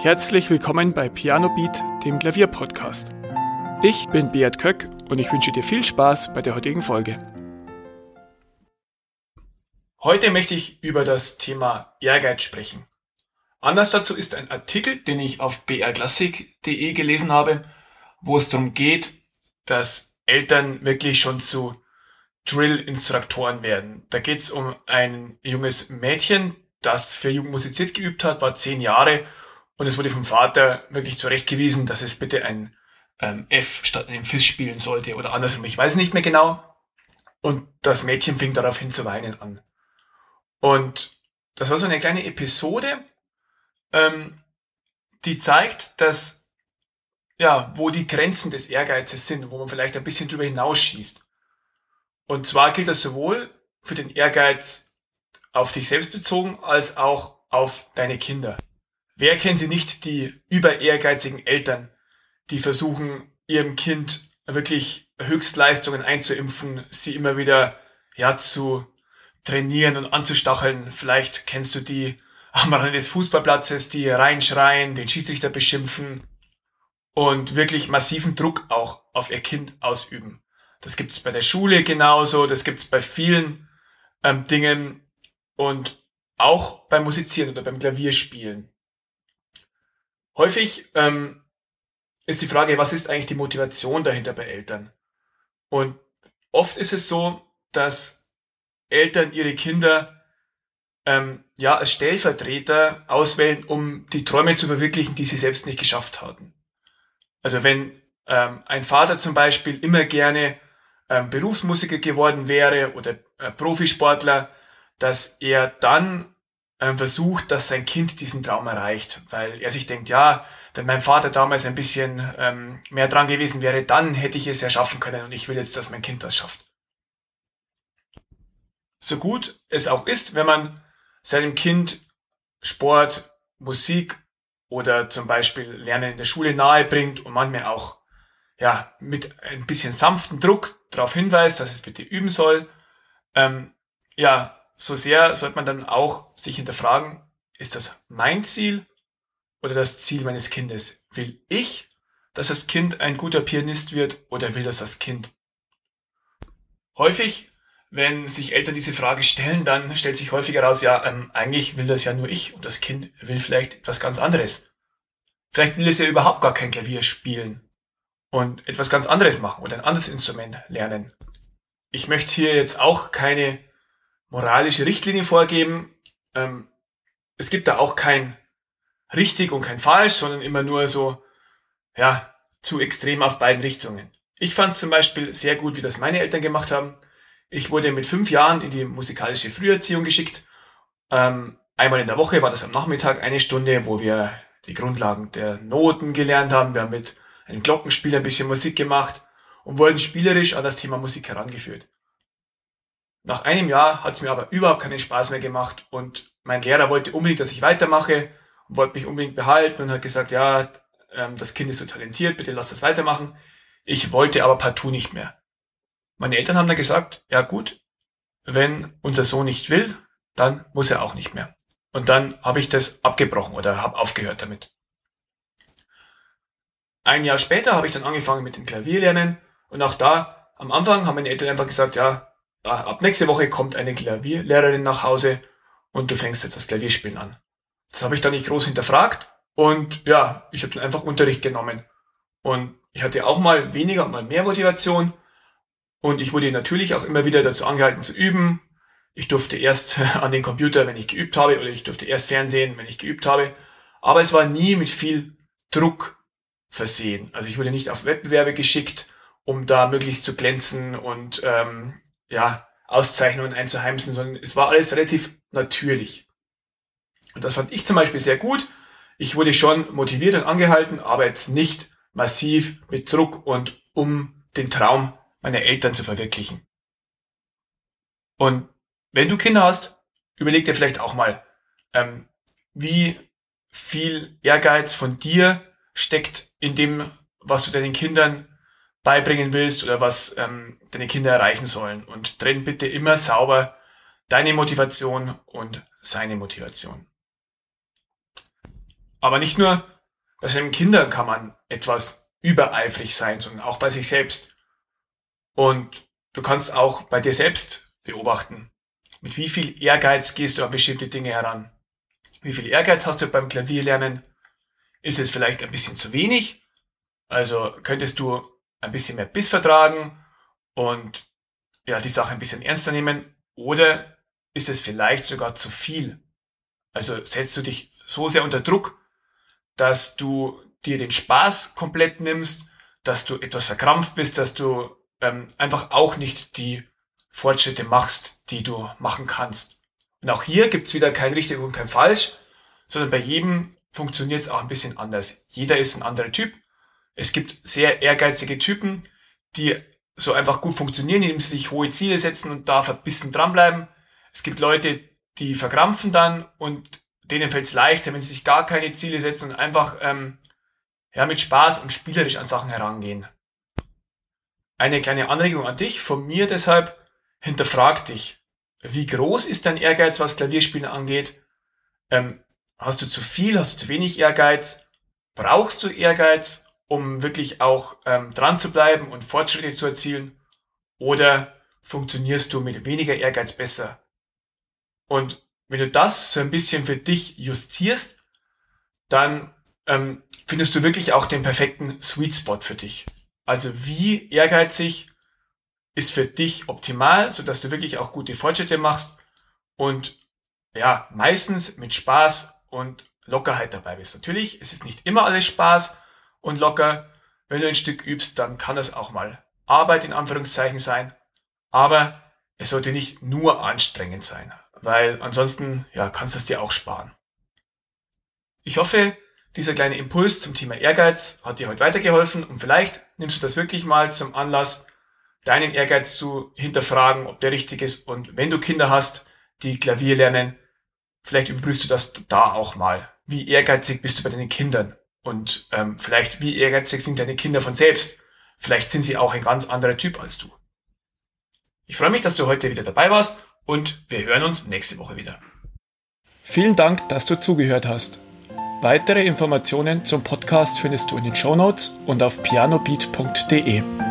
Herzlich willkommen bei Piano Beat, dem Klavierpodcast. Ich bin Beat Köck und ich wünsche dir viel Spaß bei der heutigen Folge. Heute möchte ich über das Thema Ehrgeiz sprechen. Anlass dazu ist ein Artikel, den ich auf brklassik.de gelesen habe, wo es darum geht, dass Eltern wirklich schon zu Drill-Instruktoren werden. Da geht es um ein junges Mädchen, das für Jugend musiziert geübt hat, war zehn Jahre und es wurde vom Vater wirklich zurechtgewiesen, dass es bitte ein ähm, F statt einem Fis spielen sollte oder andersrum. Ich weiß nicht mehr genau. Und das Mädchen fing daraufhin zu weinen an. Und das war so eine kleine Episode, ähm, die zeigt, dass ja, wo die Grenzen des Ehrgeizes sind, wo man vielleicht ein bisschen drüber hinausschießt. Und zwar gilt das sowohl für den Ehrgeiz auf dich selbst bezogen, als auch auf deine Kinder. Wer kennt sie nicht, die über ehrgeizigen Eltern, die versuchen, ihrem Kind wirklich Höchstleistungen einzuimpfen, sie immer wieder ja zu trainieren und anzustacheln. Vielleicht kennst du die am Rande des Fußballplatzes, die reinschreien, den Schiedsrichter beschimpfen und wirklich massiven Druck auch auf ihr Kind ausüben. Das gibt es bei der Schule genauso, das gibt es bei vielen ähm, Dingen und auch beim Musizieren oder beim Klavierspielen. Häufig ähm, ist die Frage, was ist eigentlich die Motivation dahinter bei Eltern? Und oft ist es so, dass Eltern ihre Kinder ähm, ja als Stellvertreter auswählen, um die Träume zu verwirklichen, die sie selbst nicht geschafft hatten. Also wenn ähm, ein Vater zum Beispiel immer gerne ähm, Berufsmusiker geworden wäre oder äh, Profisportler, dass er dann versucht, dass sein Kind diesen Traum erreicht, weil er sich denkt, ja, wenn mein Vater damals ein bisschen ähm, mehr dran gewesen wäre, dann hätte ich es ja schaffen können und ich will jetzt, dass mein Kind das schafft. So gut es auch ist, wenn man seinem Kind Sport, Musik oder zum Beispiel Lernen in der Schule nahe bringt und manchmal auch ja, mit ein bisschen sanften Druck darauf hinweist, dass es bitte üben soll, ähm, ja, so sehr sollte man dann auch sich hinterfragen, ist das mein Ziel oder das Ziel meines Kindes? Will ich, dass das Kind ein guter Pianist wird oder will das das Kind? Häufig, wenn sich Eltern diese Frage stellen, dann stellt sich häufig heraus, ja, ähm, eigentlich will das ja nur ich und das Kind will vielleicht etwas ganz anderes. Vielleicht will es ja überhaupt gar kein Klavier spielen und etwas ganz anderes machen oder ein anderes Instrument lernen. Ich möchte hier jetzt auch keine moralische Richtlinien vorgeben. Ähm, es gibt da auch kein richtig und kein falsch, sondern immer nur so, ja, zu extrem auf beiden Richtungen. Ich fand es zum Beispiel sehr gut, wie das meine Eltern gemacht haben. Ich wurde mit fünf Jahren in die musikalische Früherziehung geschickt. Ähm, einmal in der Woche war das am Nachmittag eine Stunde, wo wir die Grundlagen der Noten gelernt haben. Wir haben mit einem Glockenspiel ein bisschen Musik gemacht und wurden spielerisch an das Thema Musik herangeführt. Nach einem Jahr hat es mir aber überhaupt keinen Spaß mehr gemacht und mein Lehrer wollte unbedingt, dass ich weitermache und wollte mich unbedingt behalten und hat gesagt, ja, ähm, das Kind ist so talentiert, bitte lass das weitermachen. Ich wollte aber partout nicht mehr. Meine Eltern haben dann gesagt, ja gut, wenn unser Sohn nicht will, dann muss er auch nicht mehr. Und dann habe ich das abgebrochen oder habe aufgehört damit. Ein Jahr später habe ich dann angefangen mit dem Klavierlernen und auch da am Anfang haben meine Eltern einfach gesagt, ja, Ab nächste Woche kommt eine Klavierlehrerin nach Hause und du fängst jetzt das Klavierspielen an. Das habe ich dann nicht groß hinterfragt und ja, ich habe dann einfach Unterricht genommen. Und ich hatte auch mal weniger und mal mehr Motivation und ich wurde natürlich auch immer wieder dazu angehalten zu üben. Ich durfte erst an den Computer, wenn ich geübt habe, oder ich durfte erst Fernsehen, wenn ich geübt habe. Aber es war nie mit viel Druck versehen. Also ich wurde nicht auf Wettbewerbe geschickt, um da möglichst zu glänzen und ähm, ja, Auszeichnungen einzuheimsen, sondern es war alles relativ natürlich. Und das fand ich zum Beispiel sehr gut. Ich wurde schon motiviert und angehalten, aber jetzt nicht massiv mit Druck und um den Traum meiner Eltern zu verwirklichen. Und wenn du Kinder hast, überleg dir vielleicht auch mal, ähm, wie viel Ehrgeiz von dir steckt in dem, was du deinen Kindern beibringen willst oder was ähm, deine Kinder erreichen sollen. Und trenn bitte immer sauber deine Motivation und seine Motivation. Aber nicht nur bei seinen Kindern kann man etwas übereifrig sein, sondern auch bei sich selbst. Und du kannst auch bei dir selbst beobachten, mit wie viel Ehrgeiz gehst du an bestimmte Dinge heran. Wie viel Ehrgeiz hast du beim Klavierlernen? Ist es vielleicht ein bisschen zu wenig? Also könntest du ein bisschen mehr Biss vertragen und ja, die Sache ein bisschen ernster nehmen? Oder ist es vielleicht sogar zu viel? Also setzt du dich so sehr unter Druck, dass du dir den Spaß komplett nimmst, dass du etwas verkrampft bist, dass du ähm, einfach auch nicht die Fortschritte machst, die du machen kannst. Und auch hier gibt's wieder kein richtig und kein falsch, sondern bei jedem funktioniert es auch ein bisschen anders. Jeder ist ein anderer Typ. Es gibt sehr ehrgeizige Typen, die so einfach gut funktionieren, indem sie sich hohe Ziele setzen und da verbissen dranbleiben. Es gibt Leute, die verkrampfen dann und denen fällt es leichter, wenn sie sich gar keine Ziele setzen und einfach ähm, ja, mit Spaß und spielerisch an Sachen herangehen. Eine kleine Anregung an dich, von mir deshalb, hinterfrag dich. Wie groß ist dein Ehrgeiz, was Klavierspielen angeht? Ähm, hast du zu viel, hast du zu wenig Ehrgeiz? Brauchst du Ehrgeiz, um wirklich auch ähm, dran zu bleiben und Fortschritte zu erzielen? Oder funktionierst du mit weniger Ehrgeiz besser? Und wenn du das so ein bisschen für dich justierst, dann ähm, findest du wirklich auch den perfekten Sweet Spot für dich. Also wie ehrgeizig ist für dich optimal, so dass du wirklich auch gute Fortschritte machst und ja, meistens mit Spaß und Lockerheit dabei bist. Natürlich, es ist nicht immer alles Spaß und locker. Wenn du ein Stück übst, dann kann das auch mal Arbeit in Anführungszeichen sein. Aber es sollte nicht nur anstrengend sein weil ansonsten ja, kannst du es dir auch sparen. Ich hoffe, dieser kleine Impuls zum Thema Ehrgeiz hat dir heute weitergeholfen und vielleicht nimmst du das wirklich mal zum Anlass, deinen Ehrgeiz zu hinterfragen, ob der richtig ist und wenn du Kinder hast, die Klavier lernen, vielleicht überprüfst du das da auch mal. Wie ehrgeizig bist du bei deinen Kindern? Und ähm, vielleicht, wie ehrgeizig sind deine Kinder von selbst? Vielleicht sind sie auch ein ganz anderer Typ als du. Ich freue mich, dass du heute wieder dabei warst und wir hören uns nächste Woche wieder. Vielen Dank, dass du zugehört hast. Weitere Informationen zum Podcast findest du in den Show Notes und auf pianobeat.de.